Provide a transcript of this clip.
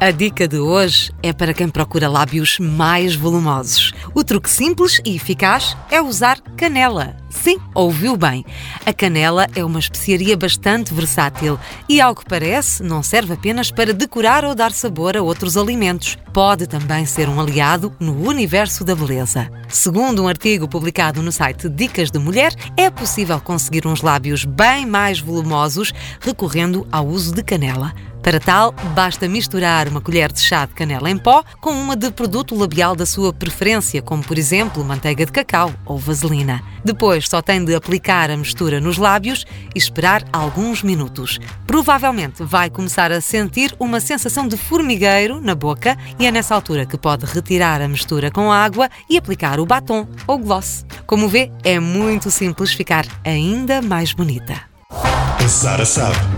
A dica de hoje é para quem procura lábios mais volumosos. O truque simples e eficaz é usar canela. Sim, ouviu bem. A canela é uma especiaria bastante versátil e, ao que parece, não serve apenas para decorar ou dar sabor a outros alimentos. Pode também ser um aliado no universo da beleza. Segundo um artigo publicado no site Dicas de Mulher, é possível conseguir uns lábios bem mais volumosos recorrendo ao uso de canela. Para tal, basta misturar uma colher de chá de canela em pó com uma de produto labial da sua preferência, como por exemplo manteiga de cacau ou vaselina. Depois só tem de aplicar a mistura nos lábios e esperar alguns minutos. Provavelmente vai começar a sentir uma sensação de formigueiro na boca e é nessa altura que pode retirar a mistura com água e aplicar o batom ou gloss. Como vê, é muito simples ficar ainda mais bonita. A Sara sabe.